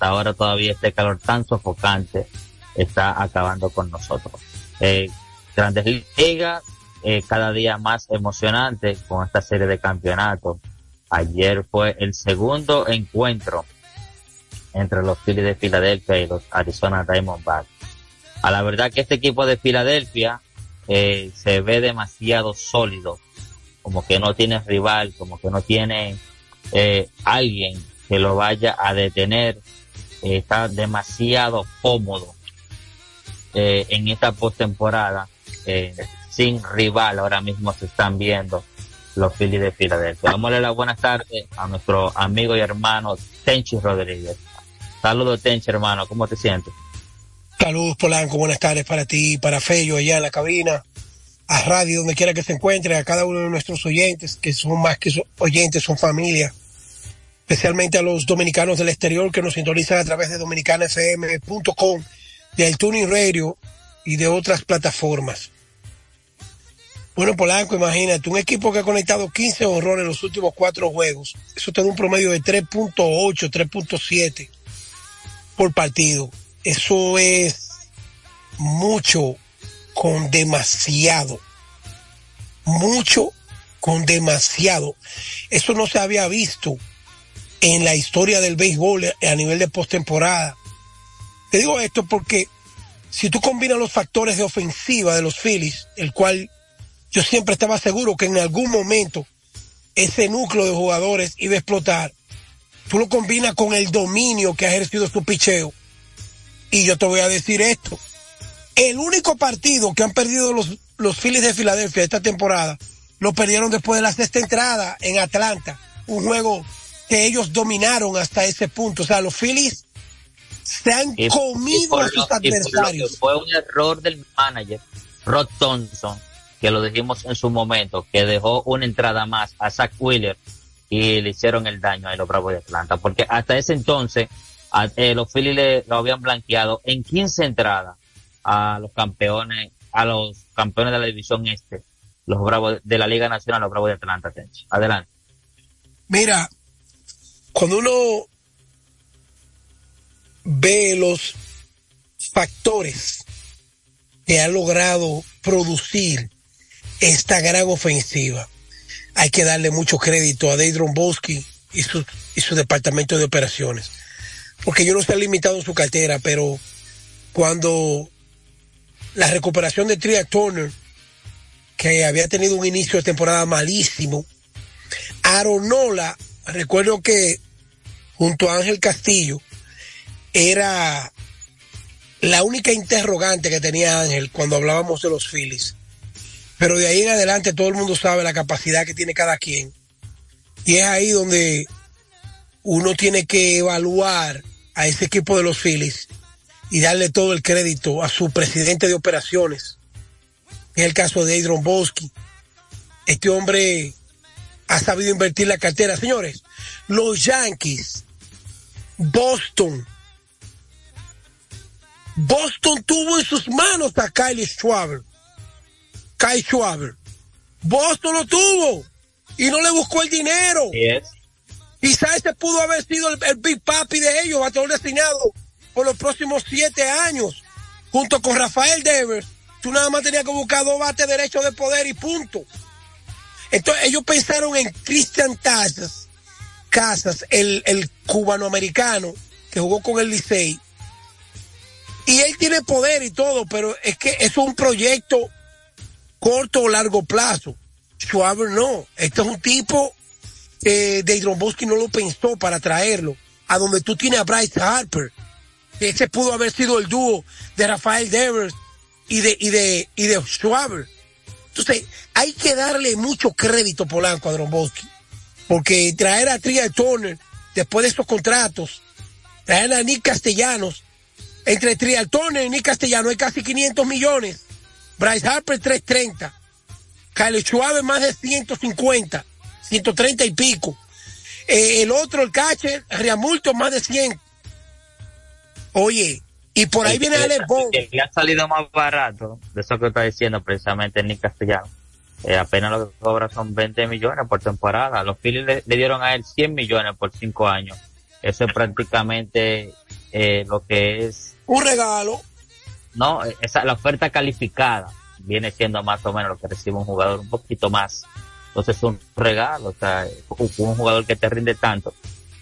hasta ahora todavía este calor tan sofocante está acabando con nosotros. Eh, grandes ligas, eh, cada día más emocionante con esta serie de campeonatos. Ayer fue el segundo encuentro entre los Phillies de Filadelfia y los Arizona Diamondbacks. A la verdad que este equipo de Filadelfia eh, se ve demasiado sólido, como que no tiene rival, como que no tiene eh, alguien que lo vaya a detener, eh, está demasiado cómodo eh, en esta postemporada, eh, sin rival ahora mismo se están viendo los Phillies de Filadelfia. Vamos a darle las buenas tardes a nuestro amigo y hermano Tenchi Rodríguez. Saludos Tenchi hermano, ¿cómo te sientes? Saludos Polanco, buenas tardes para ti, para Fello allá en la cabina, a Radio, donde quiera que se encuentre, a cada uno de nuestros oyentes, que son más que oyentes, son familia, especialmente a los dominicanos del exterior que nos sintonizan a través de dominicanafm.com, del Tuning Radio y de otras plataformas. Bueno, Polanco, imagínate, un equipo que ha conectado 15 horrores en los últimos cuatro juegos. Eso te da un promedio de 3.8, 3.7 por partido. Eso es mucho con demasiado. Mucho con demasiado. Eso no se había visto en la historia del béisbol a nivel de postemporada. Te digo esto porque si tú combinas los factores de ofensiva de los Phillies, el cual yo siempre estaba seguro que en algún momento ese núcleo de jugadores iba a explotar, tú lo combinas con el dominio que ha ejercido su picheo. Y yo te voy a decir esto. El único partido que han perdido los, los Phillies de Filadelfia esta temporada, lo perdieron después de la sexta entrada en Atlanta. Un juego que ellos dominaron hasta ese punto. O sea, los Phillies se han Y- y comido por a sus lo- y por lo que adversarios. Fue un error del manager, Rod Thompson, que lo dijimos en su momento, que dejó una entrada más a Zach Wheeler y le hicieron el daño a los Bravos de Atlanta, porque hasta ese entonces a- eh, los Phillies le- lo habían blanqueado en 15 entradas a los campeones, a los campeones de la división este, los Bravos de la Liga Nacional, los Bravos de Atlanta. Adelante. Mira, cuando uno ve los factores que ha logrado producir esta gran ofensiva, hay que darle mucho crédito a Dave Bosky y su, y su departamento de operaciones. Porque yo no estoy limitado en su cartera, pero cuando la recuperación de Tria Turner, que había tenido un inicio de temporada malísimo, Aronola, recuerdo que junto a Ángel Castillo era la única interrogante que tenía Ángel cuando hablábamos de los Phillies. Pero de ahí en adelante todo el mundo sabe la capacidad que tiene cada quien. Y es ahí donde uno tiene que evaluar a ese equipo de los Phillies y darle todo el crédito a su presidente de operaciones. En el caso de Adrian Bosky. Este hombre ha sabido invertir la cartera. Señores, los Yankees, Boston, Boston tuvo en sus manos a Kyle Schwaber. Kyle Schwaber. Boston lo tuvo y no le buscó el dinero. Quizás ese pudo haber sido el, el Big Papi de ellos, bateador destinado por los próximos siete años, junto con Rafael Devers. Tú nada más tenías que buscar dos bates derechos de poder y punto. Entonces ellos pensaron en Christian Casas, Casas, el, el cubano-americano que jugó con el Licey. Y él tiene poder y todo, pero es que es un proyecto corto o largo plazo. Schwaber no. Este es un tipo que de Bosky no lo pensó para traerlo. A donde tú tienes a Bryce Harper. Ese pudo haber sido el dúo de Rafael Devers y de, y de, y de Schwaber. Entonces, hay que darle mucho crédito Polanco a Dromboski. Porque traer a Tria Turner después de estos contratos, traer a Nick Castellanos, entre Trial Turner y Nick Castellanos hay casi 500 millones. Bryce Harper 330. Kyle Schwaber más de 150, 130 y pico. Eh, el otro, el catcher, Riamulto más de 100. Oye, y por ahí viene Alex le ha salido más barato, de eso que está diciendo precisamente Nick Castellano. Eh, apenas lo que cobra son 20 millones por temporada. Los Phillies le, le dieron a él 100 millones por 5 años. Eso es prácticamente eh, lo que es... Un regalo. No, esa, la oferta calificada viene siendo más o menos lo que recibe un jugador un poquito más. Entonces es un regalo, o sea, un jugador que te rinde tanto.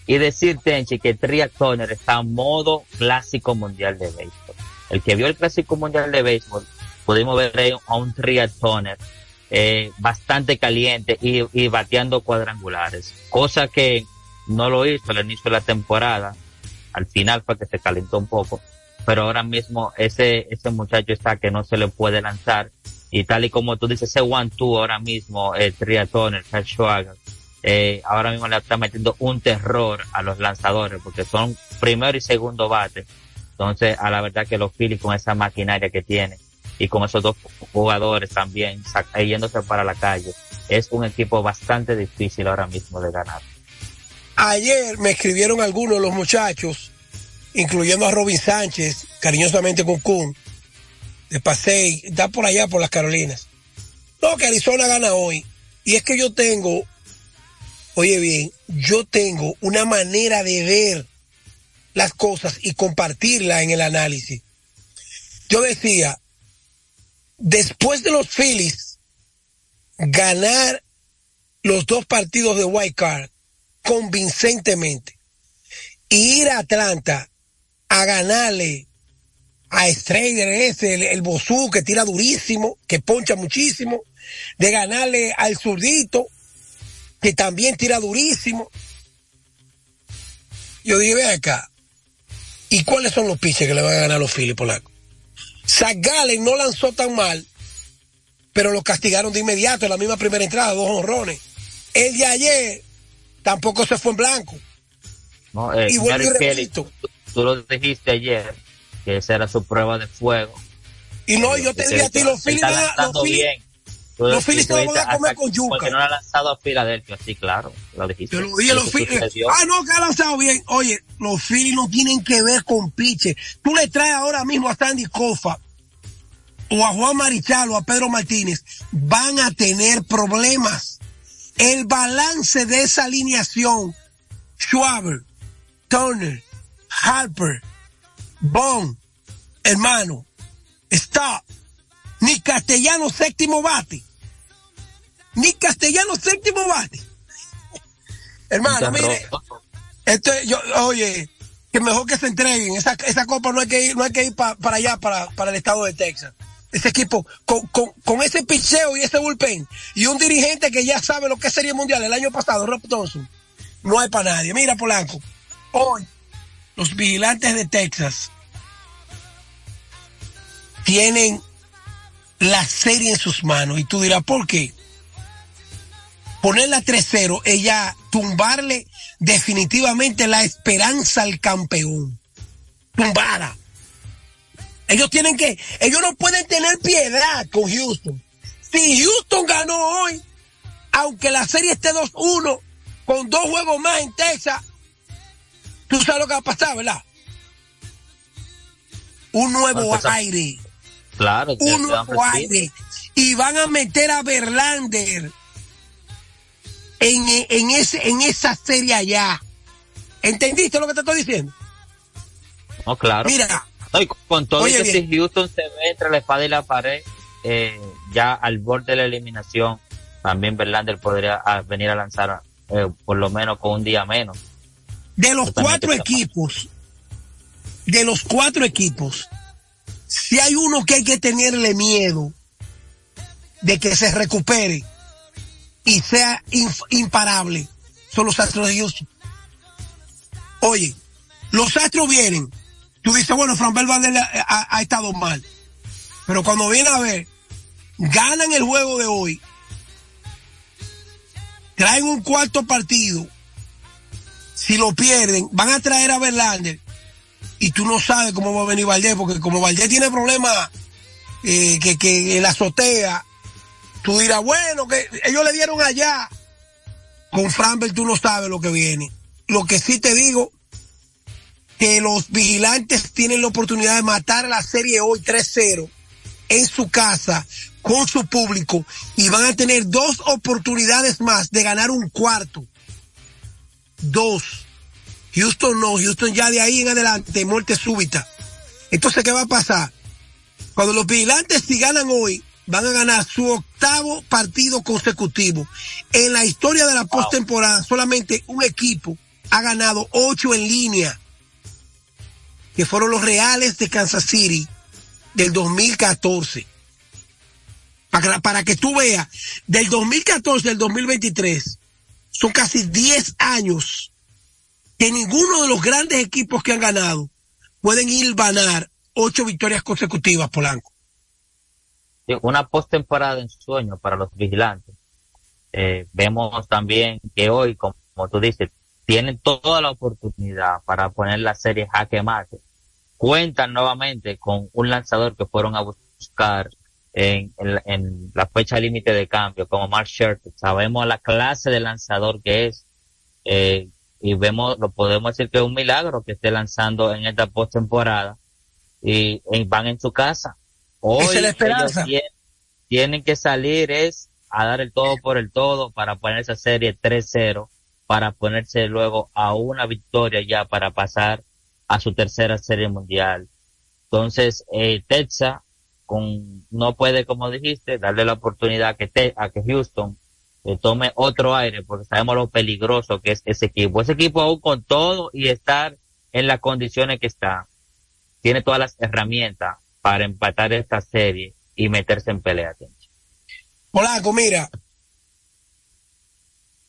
Y decir, Tenchi, que Tria Turner está en modo clásico mundial de béisbol. El que vio el clásico mundial de béisbol, pudimos ver a un Tria Turner eh, bastante caliente y, y bateando cuadrangulares, cosa que no lo hizo al inicio de la temporada, al final fue que se calentó un poco, pero ahora mismo ese, ese muchacho está que no se le puede lanzar y tal y como tú dices, ese one-two ahora mismo, el triatón, el Schwager, eh, ahora mismo le está metiendo un terror a los lanzadores porque son primero y segundo bate. Entonces, a la verdad que los Phillies con esa maquinaria que tienen y con esos dos jugadores también yéndose para la calle, es un equipo bastante difícil ahora mismo de ganar. Ayer me escribieron algunos de los muchachos, incluyendo a Robin Sánchez, cariñosamente con Kun, de Pasey, está por allá por las Carolinas. No, que Arizona gana hoy. Y es que yo tengo, oye bien, yo tengo una manera de ver las cosas y compartirla en el análisis. Yo decía, después de los Phillies ganar los dos partidos de White Card convincentemente y ir a Atlanta a ganarle a Strader ese, el, el que tira durísimo, que poncha muchísimo, de ganarle al zurdito que también tira durísimo. Yo dije, ve acá, ¿y cuáles son los piches que le van a ganar a los Phillies polacos? Zach Gallen no lanzó tan mal, pero lo castigaron de inmediato en la misma primera entrada, dos honrones. El de ayer tampoco se fue en blanco. No, eh, y Kelly, tú, lo dijiste ayer, que esa era su prueba de fuego. Y no, yo te dije a ti, los Phillies los bien. Los Phillies se van a comer con yuca. Porque no ha lanzado a Filadelfia, sí, claro. Lo dijiste. Te lo dije, los Phillies. Ah, no, que ha lanzado bien. Oye, los Phillies no tienen que ver con piche. Tú le traes ahora mismo a Sandy Kofa o a Juan Marichal o a Pedro Martínez. Van a tener problemas. El balance de esa alineación, Schwaber, Turner, Harper, Bond, hermano, stop. Ni castellano séptimo bate ni castellano séptimo bate. Hermano, mire, esto, yo, oye, que mejor que se entreguen. Esa, esa copa no hay que ir, no hay que ir para allá, para, para el estado de Texas. Ese equipo, con, con, con, ese picheo y ese bullpen, y un dirigente que ya sabe lo que sería mundial el año pasado, Rob Thompson, no hay para nadie. Mira, Polanco, hoy, los vigilantes de Texas tienen la serie en sus manos. Y tú dirás, ¿por qué? Ponerla 3-0 ella tumbarle definitivamente la esperanza al campeón. Tumbada. Ellos tienen que, ellos no pueden tener piedad con Houston. Si Houston ganó hoy, aunque la serie esté 2-1, con dos juegos más en Texas, tú sabes lo que va a pasar, ¿verdad? Un nuevo aire. Claro, un nuevo aire. Y van a meter a Verlander en, en, ese, en esa serie allá. ¿Entendiste lo que te estoy diciendo? No, claro. Mira. con todo que si Houston se ve entre la espada y la pared, eh, ya al borde de la eliminación, también Verlander podría ah, venir a lanzar eh, por lo menos con un día menos. De los cuatro equipos, de los cuatro equipos, si hay uno que hay que tenerle miedo de que se recupere, y sea imparable son los astros de Houston. Oye, los astros vienen. Tú dices, bueno, Fran Belvander ha, ha, estado mal. Pero cuando viene a ver, ganan el juego de hoy. Traen un cuarto partido. Si lo pierden, van a traer a Verlander. Y tú no sabes cómo va a venir Valdés, porque como Valdés tiene problemas eh, que, que la azotea Tú dirás, bueno, que ellos le dieron allá. Con Framber tú no sabes lo que viene. Lo que sí te digo, que los vigilantes tienen la oportunidad de matar la serie hoy 3-0 en su casa con su público y van a tener dos oportunidades más de ganar un cuarto. Dos. Houston no, Houston ya de ahí en adelante, muerte súbita. Entonces, ¿qué va a pasar? Cuando los vigilantes si ganan hoy, van a ganar su octavo partido consecutivo. En la historia de la postemporada, solamente un equipo ha ganado ocho en línea, que fueron los Reales de Kansas City del 2014. Para, para que tú veas, del 2014 al 2023, son casi 10 años que ninguno de los grandes equipos que han ganado pueden ir a ganar ocho victorias consecutivas, Polanco. Una postemporada en sueño para los vigilantes. Eh, vemos también que hoy, como, tú dices, tienen toda la oportunidad para poner la serie jaque mate. Cuentan nuevamente con un lanzador que fueron a buscar en, la fecha límite de cambio, como Mark Scherzer. Sabemos la clase de lanzador que es, eh, y vemos, lo podemos decir que es un milagro que esté lanzando en esta postemporada y, van en su casa. Hoy la esperanza. Tienen, que salir es a dar el todo por el todo para poner esa serie 3-0, para ponerse luego a una victoria ya para pasar a su tercera serie mundial. Entonces, eh, Texas con, no puede, como dijiste, darle la oportunidad a que, te, a que Houston eh, tome otro aire, porque sabemos lo peligroso que es ese equipo. Ese equipo aún con todo y estar en las condiciones que está, tiene todas las herramientas para empatar esta serie y meterse en pelea. Polaco, mira,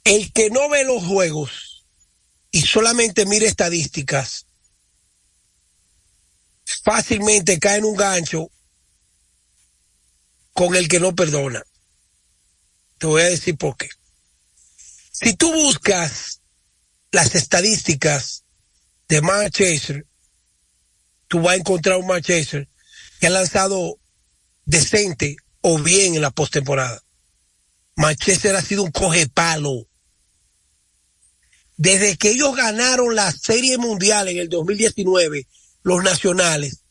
el que no ve los juegos y solamente mire estadísticas, fácilmente cae en un gancho con el que no perdona. Te voy a decir por qué. Si tú buscas las estadísticas de Mark Chaser, tú vas a encontrar un Mark Chaser que ha lanzado decente o bien en la postemporada. Manchester ha sido un coge palo. Desde que ellos ganaron la Serie Mundial en el 2019, los nacionales,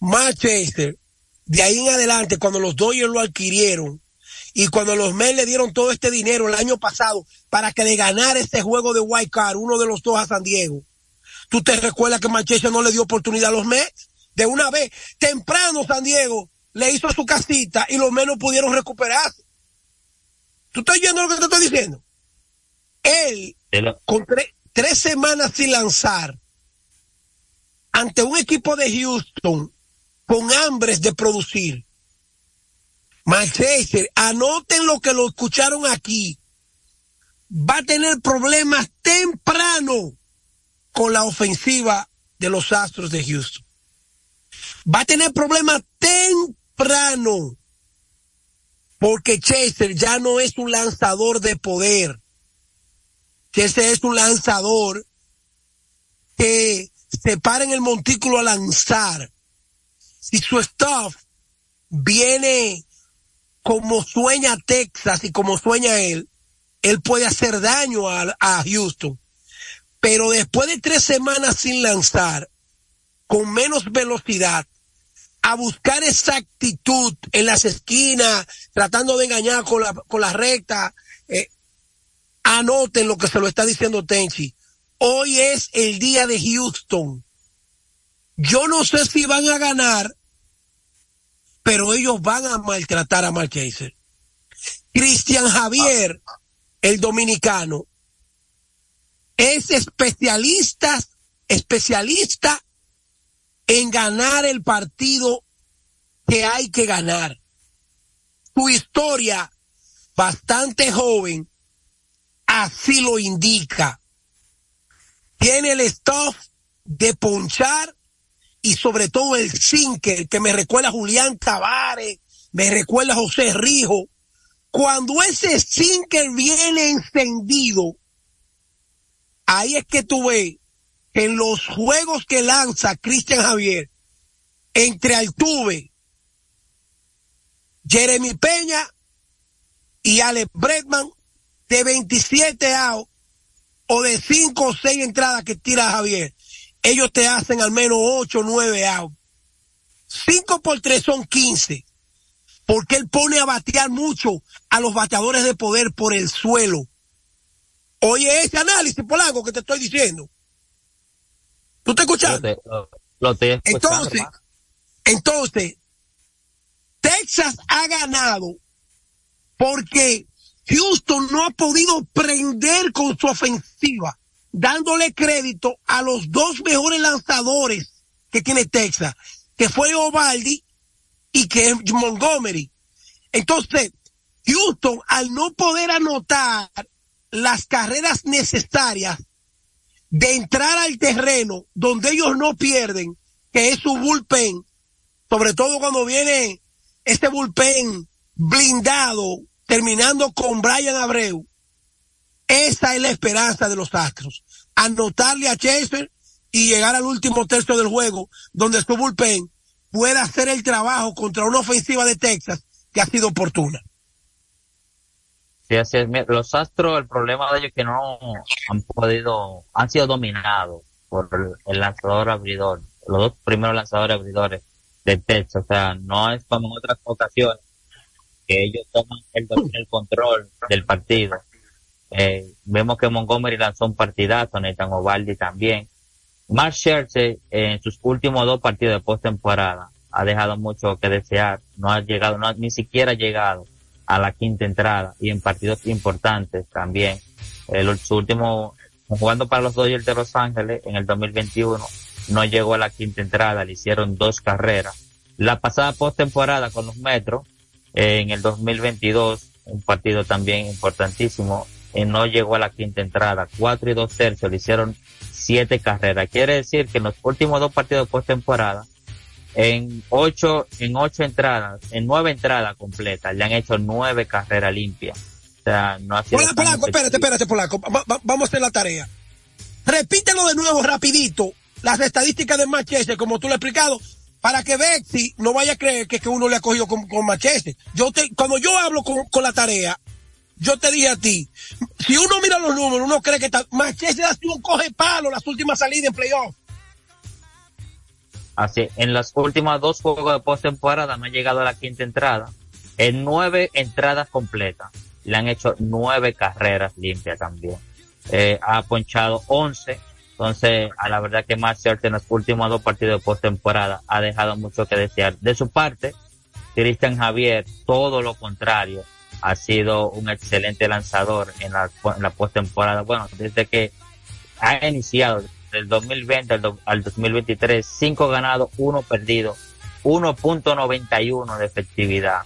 Manchester de ahí en adelante, cuando los Dodgers lo adquirieron y cuando los Mets le dieron todo este dinero el año pasado para que le ganara este juego de White Card, uno de los dos a San Diego, ¿tú te recuerdas que Manchester no le dio oportunidad a los Mets? De una vez, temprano San Diego le hizo su casita y los Mets no pudieron recuperarse. ¿Tú estás oyendo lo que te estoy diciendo? Él, con tres semanas sin lanzar, ante un equipo de Houston con hambres de producir. Manchester, anoten lo que lo escucharon aquí. Va a tener problemas temprano con la ofensiva de los Astros de Houston. Va a tener problemas temprano porque Chester ya no es un lanzador de poder. Chester es un lanzador que se para en el montículo a lanzar si su staff viene como sueña Texas y como sueña él, él puede hacer daño a, a Houston. Pero después de tres semanas sin lanzar, con menos velocidad, a buscar exactitud en las esquinas, tratando de engañar con la, con recta, eh, anoten lo que se lo está diciendo Tenchi. Hoy es el día de Houston. Yo no sé si van a ganar, pero ellos van a maltratar a Mark Cristian Javier, el dominicano, es especialista, especialista en ganar el partido que hay que ganar. Su historia, bastante joven, así lo indica. Tiene el stuff de ponchar y sobre todo el sinker que me recuerda a Julián Tavares, me recuerda a José Rijo. Cuando ese sinker viene encendido, ahí es que tú ves en los juegos que lanza Cristian Javier entre Altuve, Jeremy Peña y Alex Bretman de 27 outs o de 5 o 6 entradas que tira Javier ellos te hacen al menos 8 o 9 outs. 5 por 3 son 15. Porque él pone a batear mucho a los bateadores de poder por el suelo. Oye ese análisis, algo que te estoy diciendo. ¿Tú? Lo, estoy escuchando entonces, entonces, Texas ha ganado porque Houston no ha podido prender con su ofensiva, dándole crédito a los dos mejores lanzadores que tiene Texas, que fue Ovaldi y que es Montgomery. Entonces, Houston, al no poder anotar las carreras necesarias de entrar al terreno donde ellos no pierden, que es su bullpen, sobre todo cuando viene este bullpen blindado, terminando con Brian Abreu, esa es la esperanza de los Astros. Anotarle a Chaser y llegar al último tercio del juego, donde su bullpen pueda hacer el trabajo contra una ofensiva de Texas que ha sido oportuna. Sí, así es. Los Astros, el problema de ellos es que no han podido, han sido dominados por el lanzador abridor, los dos primeros lanzadores abridores de Texas. O sea, no es como en otras ocasiones que ellos toman el, el control del partido. Eh, vemos que Montgomery lanzó un partidazo, Nathan Ovaldi también. Mark Scherzer en sus últimos dos partidos de postemporada ha dejado mucho que desear. No ha llegado, no ha, ni siquiera llegado a la quinta entrada y en partidos importantes también. El, su último, jugando para los Dodgers de Los Ángeles en el 2021, no llegó a la quinta entrada, le hicieron dos carreras. La pasada postemporada con los Metros, en el 2022, un partido también importantísimo, eh, no llegó a la quinta entrada, cuatro y dos tercios, le hicieron siete carreras. Quiere decir que en los últimos dos partidos postemporada, en ocho, en ocho entradas, en nueve entradas completas, le han hecho nueve carreras limpias. O sea, no ha sido. Polaco, espérate, espérate, Polaco. vamos a hacer la tarea. Repítelo de nuevo rapidito, las estadísticas de Machete, como tú lo has explicado, para que Bexy no vaya a creer que, que uno le ha cogido con, con Machete. Yo te, cuando yo hablo con, con la tarea, yo te dije a ti, si uno mira los números, uno cree que está, Machete ha sido un coge palo las últimas salidas en playoff. Así, en las últimas dos juegos de postemporada no ha llegado a la quinta entrada. En nueve entradas completas. Le han hecho nueve carreras limpias también. Eh, ha ponchado once. Entonces, a la verdad que Max en los últimos dos partidos de postemporada ha dejado mucho que desear. De su parte, Cristian Javier, todo lo contrario, ha sido un excelente lanzador en la, en la postemporada. Bueno, desde que ha iniciado del 2020 al, 2023, 5 ganados, 1 perdido, 1.91 de efectividad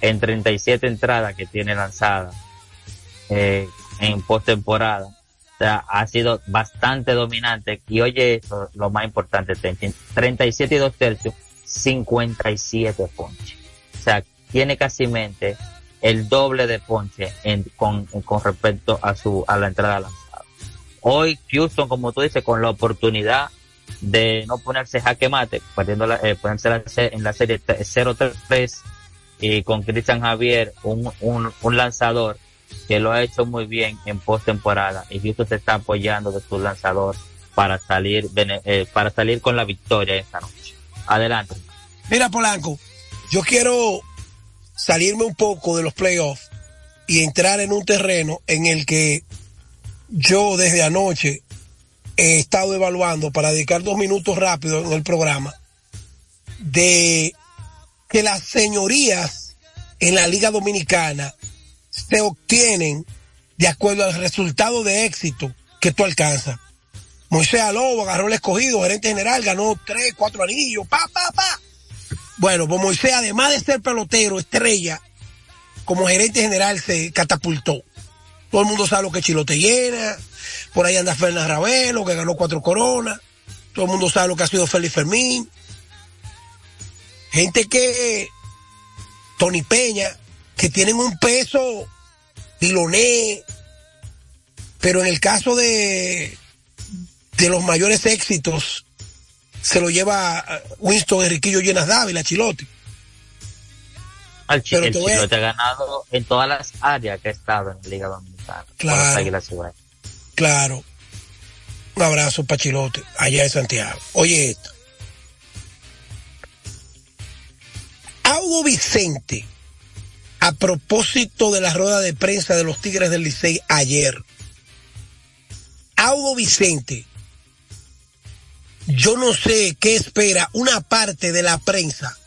en 37 entradas que tiene lanzadas eh, en postemporada. O sea, ha sido bastante dominante. Y oye, eso, lo más importante, 37 y 2 tercios, 57 ponches. O sea, tiene casi mente el doble de ponche con, con respecto a su, a la entrada lanzada. Hoy Houston, como tú dices, con la oportunidad de no ponerse jaque mate, perdiendo la, eh, ponerse en la serie 0-3 y con Cristian Javier, un, un, un, lanzador que lo ha hecho muy bien en postemporada y Houston se está apoyando de su lanzador para salir eh, para salir con la victoria esta noche. Adelante. Mira Polanco, yo quiero salirme un poco de los playoffs y entrar en un terreno en el que yo desde anoche he estado evaluando para dedicar dos minutos rápidos en el programa de que las señorías en la Liga Dominicana se obtienen de acuerdo al resultado de éxito que tú alcanzas. Moisés Alobo agarró el escogido, gerente general, ganó tres, cuatro anillos, pa, pa, pa. Bueno, pues Moisés, además de ser pelotero, estrella, como gerente general se catapultó. Todo el mundo sabe lo que Chilote llena. Por ahí anda Fernández Ravelo, que ganó cuatro coronas. Todo el mundo sabe lo que ha sido Félix Fermín. Gente que, Tony Peña, que tienen un peso, Diloné. Pero en el caso de, de los mayores éxitos, se lo lleva Winston Enriquillo Llenas Dávila, Chilote el Chilote ha ganado en todas las áreas que ha estado en la Liga Dominicana. Claro. Claro. Un abrazo para Chilote, allá de Santiago. Oye esto. Audo Vicente, a propósito de la rueda de prensa de los Tigres del Licey ayer. Audo Vicente yo no sé qué espera una parte de la prensa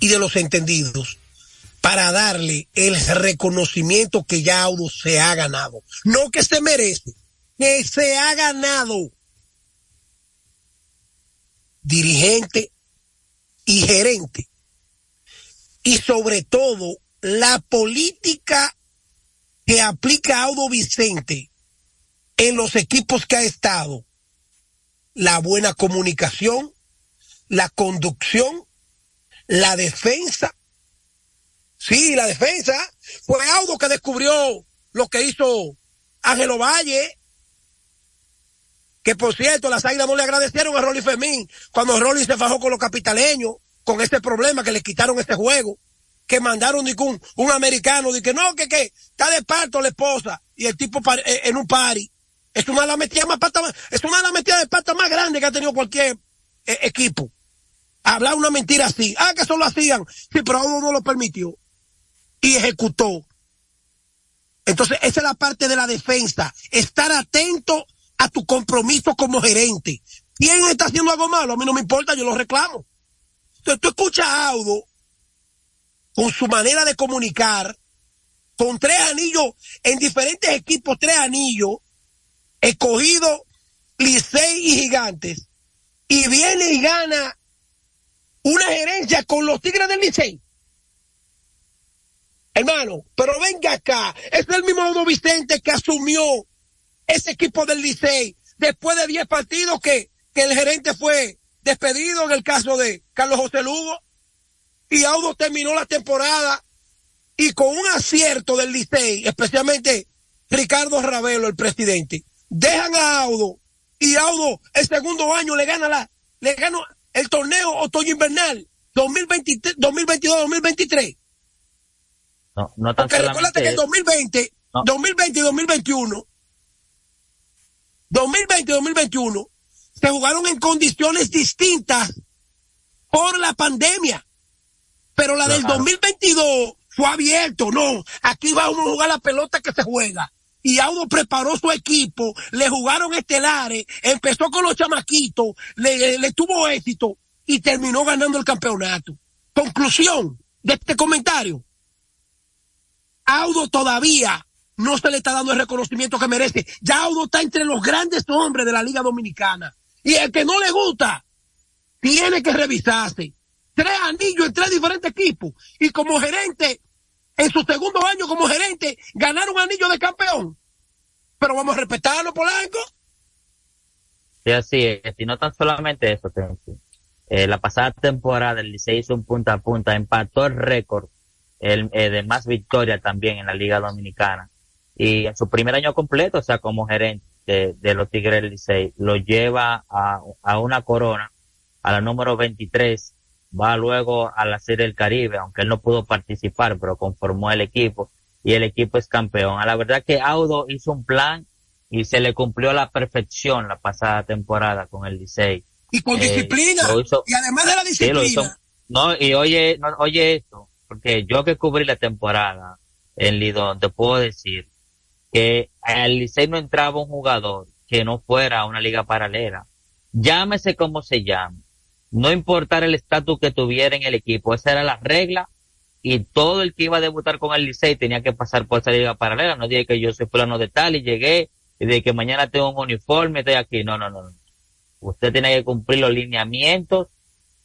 y de los entendidos para darle el reconocimiento que ya Audo se ha ganado. No que se merece, que se ha ganado. Dirigente y gerente. Y sobre todo, la política que aplica Audo Vicente en los equipos que ha estado. La buena comunicación, la conducción, la defensa Sí, la defensa. Fue Audo que descubrió lo que hizo Ángelo Valle. Que por cierto, las águilas no le agradecieron a Rolly Fermín cuando Rolly se fajó con los capitaleños, con este problema que le quitaron este juego. Que mandaron un, un americano, de que no, que, que está de parto la esposa y el tipo eh, en un party. Es una de las más pata, es una de las de pata más grandes que ha tenido cualquier eh, equipo. Hablar una mentira así. Ah, que eso lo hacían. Sí, pero Audo no lo permitió y ejecutó. Entonces, esa es la parte de la defensa. Estar atento a tu compromiso como gerente. ¿Quién está haciendo algo malo? A mí no me importa, yo lo reclamo. Entonces, tú escuchas a Audo con su manera de comunicar, con tres anillos en diferentes equipos, tres anillos, escogido Licey y Gigantes, y viene y gana una gerencia con los Tigres del Licey. Hermano, pero venga acá. Es el mismo Audo Vicente que asumió ese equipo del Licey después de 10 partidos que, que el gerente fue despedido en el caso de Carlos José Lugo. Y Audo terminó la temporada y con un acierto del Licey, especialmente Ricardo Ravelo, el presidente, dejan a Audo y Audo el segundo año le gana la, le gana el torneo otoño invernal 2022-2023. No, no tan Porque recuérdate que en 2020, 2020 y 2021, 2020 y 2021, se jugaron en condiciones distintas por la pandemia. Pero la del 2022 fue abierto, no. Aquí vamos a jugar la pelota que se juega. Y Audo preparó su equipo, le jugaron estelares, empezó con los chamaquitos, le, le tuvo éxito y terminó ganando el campeonato. Conclusión de este comentario. Audo todavía no se le está dando el reconocimiento que merece. Ya Audo está entre los grandes hombres de la Liga Dominicana. Y el que no le gusta, tiene que revisarse. Tres anillos en tres diferentes equipos. Y como gerente, en su segundo año como gerente, ganar un anillo de campeón. Pero vamos a respetarlo, Polanco. Sí, así es. Y no tan solamente eso, eh, la pasada temporada el Licey hizo un punta a punta, empató el récord el, eh, de más victorias también en la Liga Dominicana. Y en su primer año completo, o sea, como gerente de, los Tigres del Licey, lo lleva a, a una corona, a la número 23, va luego a la Serie del Caribe, aunque él no pudo participar, pero conformó el equipo y el equipo es campeón. A la verdad que Audo hizo un plan y se le cumplió a la perfección la pasada temporada con el Licey. Y con eh, disciplina. y además de la disciplina. no, y oye, no, oye esto, porque yo que cubrí la temporada en Lidón, te puedo decir que al Licey no entraba un jugador que no fuera una liga paralela. Llámese como se llame. No importar el estatus que tuviera en el equipo, esa era la regla y todo el que iba a debutar con el Licey tenía que pasar por esa liga paralela. No dije que yo soy plano de tal y llegué y de que mañana tengo un uniforme, estoy aquí. No, no, no. Usted tiene que cumplir los lineamientos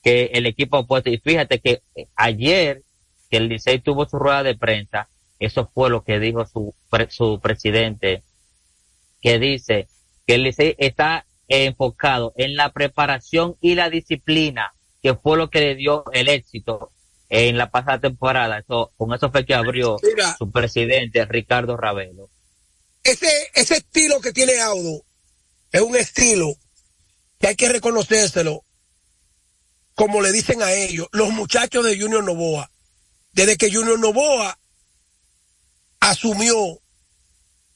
que el equipo ha puesto. Y fíjate que ayer que el Licey tuvo su rueda de prensa, eso fue lo que dijo su, su presidente, que dice que el Licey está enfocado en la preparación y la disciplina, que fue lo que le dio el éxito en la pasada temporada. Eso, con eso fue que abrió su presidente, Ricardo Ravelo. Ese, ese estilo que tiene Audo es un estilo que hay que reconocérselo, como le dicen a ellos, los muchachos de Junior Novoa desde que Junior Novoa asumió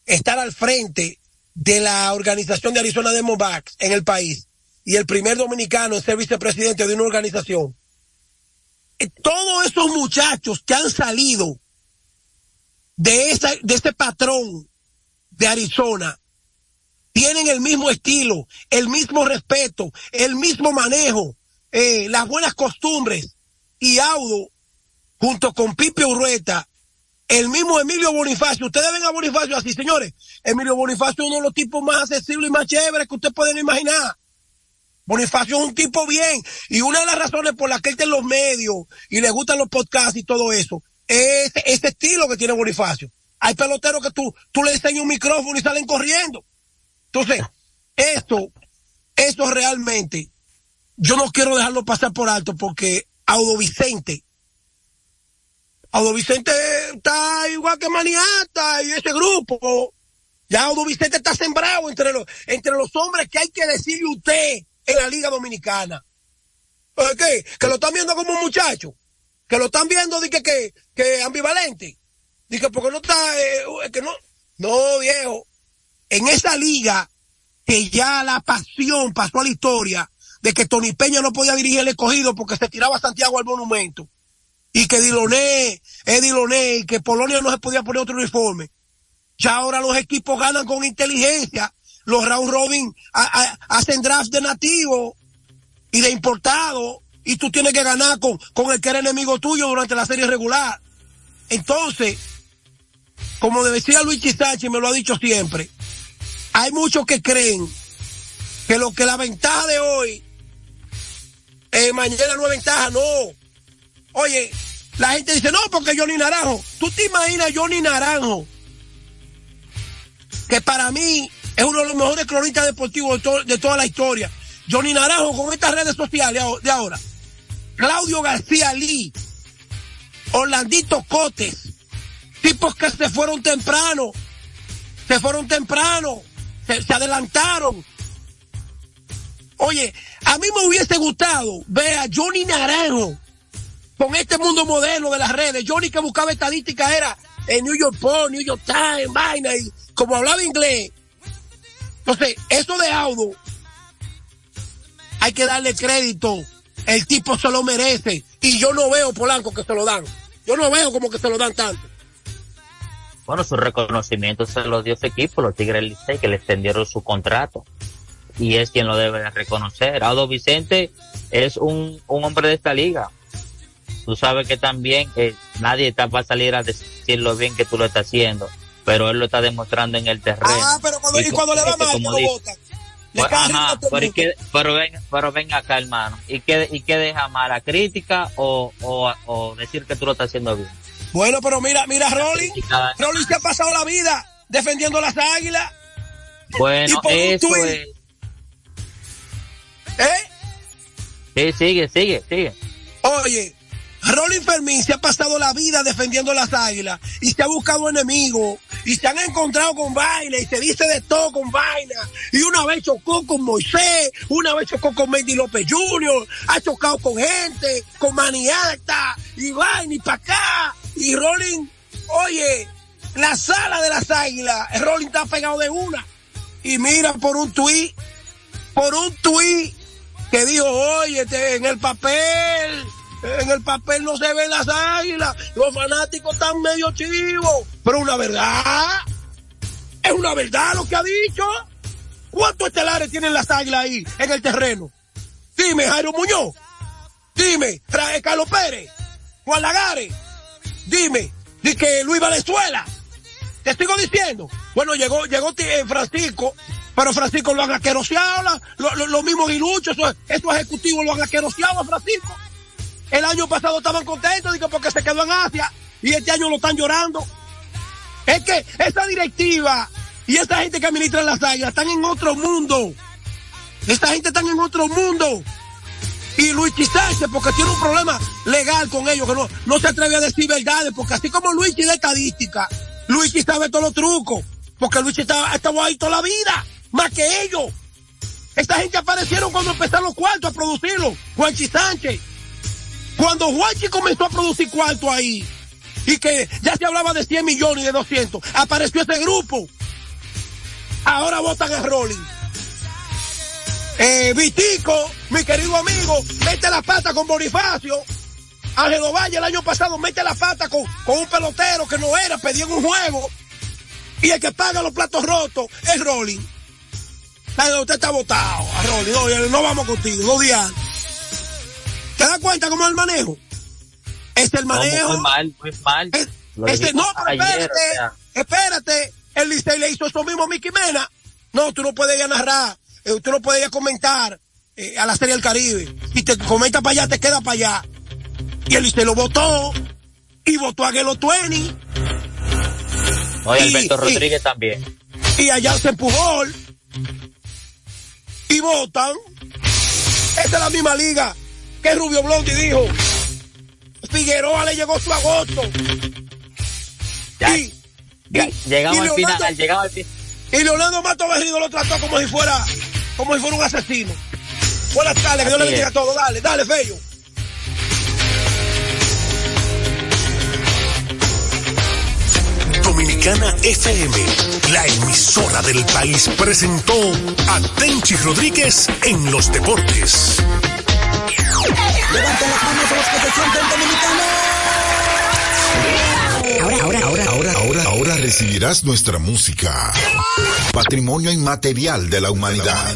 estar al frente de la organización de Arizona Demovax en el país y el primer dominicano en ser vicepresidente de una organización. Eh, todos esos muchachos que han salido de de ese patrón de Arizona tienen el mismo estilo, el mismo respeto, el mismo manejo, eh, las buenas costumbres. Y Audo, junto con Pipe Urrueta, el mismo Emilio Bonifacio, ustedes ven a Bonifacio así, señores. Emilio Bonifacio es uno de los tipos más accesibles y más chéveres que ustedes pueden imaginar. Bonifacio es un tipo bien. Y una de las razones por las que él está en los medios y le gustan los podcasts y todo eso, es ese estilo que tiene Bonifacio. Hay peloteros que tú, tú le enseñas un micrófono y salen corriendo. Entonces, esto, esto realmente, yo no quiero dejarlo pasar por alto porque Audo Vicente, Audo Vicente está igual que Maniata y ese grupo. Ya Audo Vicente está sembrado entre los, entre los hombres que hay que decirle usted en la Liga Dominicana. ¿Qué? Que lo están viendo como un muchacho. Que lo están viendo de que, que, ambivalente. Dice, porque no está, eh, que no, no, viejo. En esa liga, que ya la pasión pasó a la historia de que Tony Peña no podía dirigir el escogido porque se tiraba Santiago al monumento. Y que Diloné, es Diloné, y que Polonia no se podía poner otro uniforme. Ya ahora los equipos ganan con inteligencia. Los round robin hacen draft de nativo y de importado. Y tú tienes que ganar con, el que era enemigo tuyo durante la serie regular. Entonces, como decía Luis Chisachi, me lo ha dicho siempre, hay muchos que creen que lo que la ventaja de hoy, eh, mañana no es ventaja, no. Oye, la gente dice, no, porque Johnny Naranjo. ¿Tú te imaginas Johnny Naranjo? Que para mí es uno de los mejores cronistas deportivos de, toda la historia. Johnny Naranjo con estas redes sociales de ahora. Claudio García Lee. Orlandito Cotes tipos que se fueron temprano, se fueron temprano, se, adelantaron. Oye, a mí me hubiese gustado ver a Johnny Naranjo con este mundo moderno de las redes. Johnny que buscaba estadística era en New York Post, New York Times, vaina, y como hablaba inglés. Entonces, eso de Audo, hay que darle crédito. El tipo se lo merece. Y yo no veo, Polanco, que se lo dan. Yo no veo como que se lo dan tanto bueno, su reconocimiento se lo dio ese equipo, los Tigres Licey, que le extendieron su contrato. Y es quien lo debe reconocer. Audo Vicente es un, un hombre de esta liga. Tú sabes que también eh, nadie está para salir a decir lo bien que tú lo estás haciendo, pero él lo está demostrando en el terreno. Ah, pero cuando, y, cuando le va mal, lo botan. Pues, ajá, pero, pero, ven, pero ven acá, hermano. ¿Y qué, y qué deja mala crítica o, o, o decir que tú lo estás haciendo bien? Bueno, pero mira, mira, Rolling. Rolling se ha pasado la vida defendiendo las águilas. Bueno, eso es. ¿Eh? Sí, sigue, sigue, sigue. Oye, Rolling Fermín se ha pasado la vida defendiendo las águilas y se ha buscado enemigos y se han encontrado con baile y se dice de todo con vaina. Y una vez chocó con Moisés, una vez chocó con Mendy López Jr., ha chocado con gente, con Maniata y vaina y para acá. Y Rolling, oye, la sala de las águilas, Rolling está pegado de una. Y mira por un tuit, por un tuit que dijo, oye, en el papel en el papel no se ven las águilas. Los fanáticos están medio chivos. Pero una verdad. Es una verdad lo que ha dicho. ¿Cuántos estelares tienen las águilas ahí en el terreno? Dime, Jairo Muñoz. Dime, trae Carlos Pérez. Juan Lagares. Dime, di que Luis Valenzuela. Te sigo diciendo. Bueno, llegó, llegó eh, Francisco, pero Francisco lo han aqueroseado, lo, lo, mismo Guilucho, estos ejecutivos lo han aqueroseado a Francisco. El año pasado estaban contentos porque se quedó en Asia y este año lo están llorando. Es que esa directiva y esta gente que administra las águilas están en otro mundo. Esta gente está en otro mundo. Y Luis Sánchez, porque tiene un problema legal con ellos, que no, no se atreve a decir verdades, porque así como Luis de estadística, Luis sabe todos los trucos, porque Luis estaba, estaba ahí toda la vida, más que ellos. Esta gente aparecieron cuando empezaron los cuartos a producirlo, Juanchi Sánchez. Cuando Juanchi comenzó a producir cuarto ahí, y que ya se hablaba de 100 millones y de 200, apareció ese grupo. Ahora votan a Rolling. Eh, Vitico, mi querido amigo, mete la pata con Bonifacio. Ángelo Valle el año pasado mete la pata con, con un pelotero que no era, pedían un juego. Y el que paga los platos rotos es Rolling. usted está votado, no, no vamos contigo, dos días. ¿Te das cuenta cómo es el manejo? Es el manejo. muy mal, muy mal. este, no, pero espérate, espérate. El Licey le hizo eso mismo a Mickey Mena. No, tú no puedes ir a narrar, eh, tú no puedes ir a comentar eh, a la Serie del Caribe. Si te comenta para allá, te queda para allá. Y el Licey lo votó y votó a Gelo Tueni. Oye, Alberto Rodríguez también. Y allá se empujó. Y votan. Esta es la misma liga que Rubio Blondi dijo. Figueroa le llegó su agosto. y, llegamos al final, llegamos al final. Y Leonardo Mato Berrido lo trató como si fuera, como si fuera un asesino. Buenas tardes, que Dios le bendiga a todos. Dale, dale, Fello. Dominicana FM, la emisora del país, presentó a Tenchi Rodríguez en los deportes. Levanta las manos a los que se sienten dominicanos. Ahora, ahora, ahora, ahora, ahora, ahora recibirás nuestra música. Patrimonio inmaterial de la humanidad.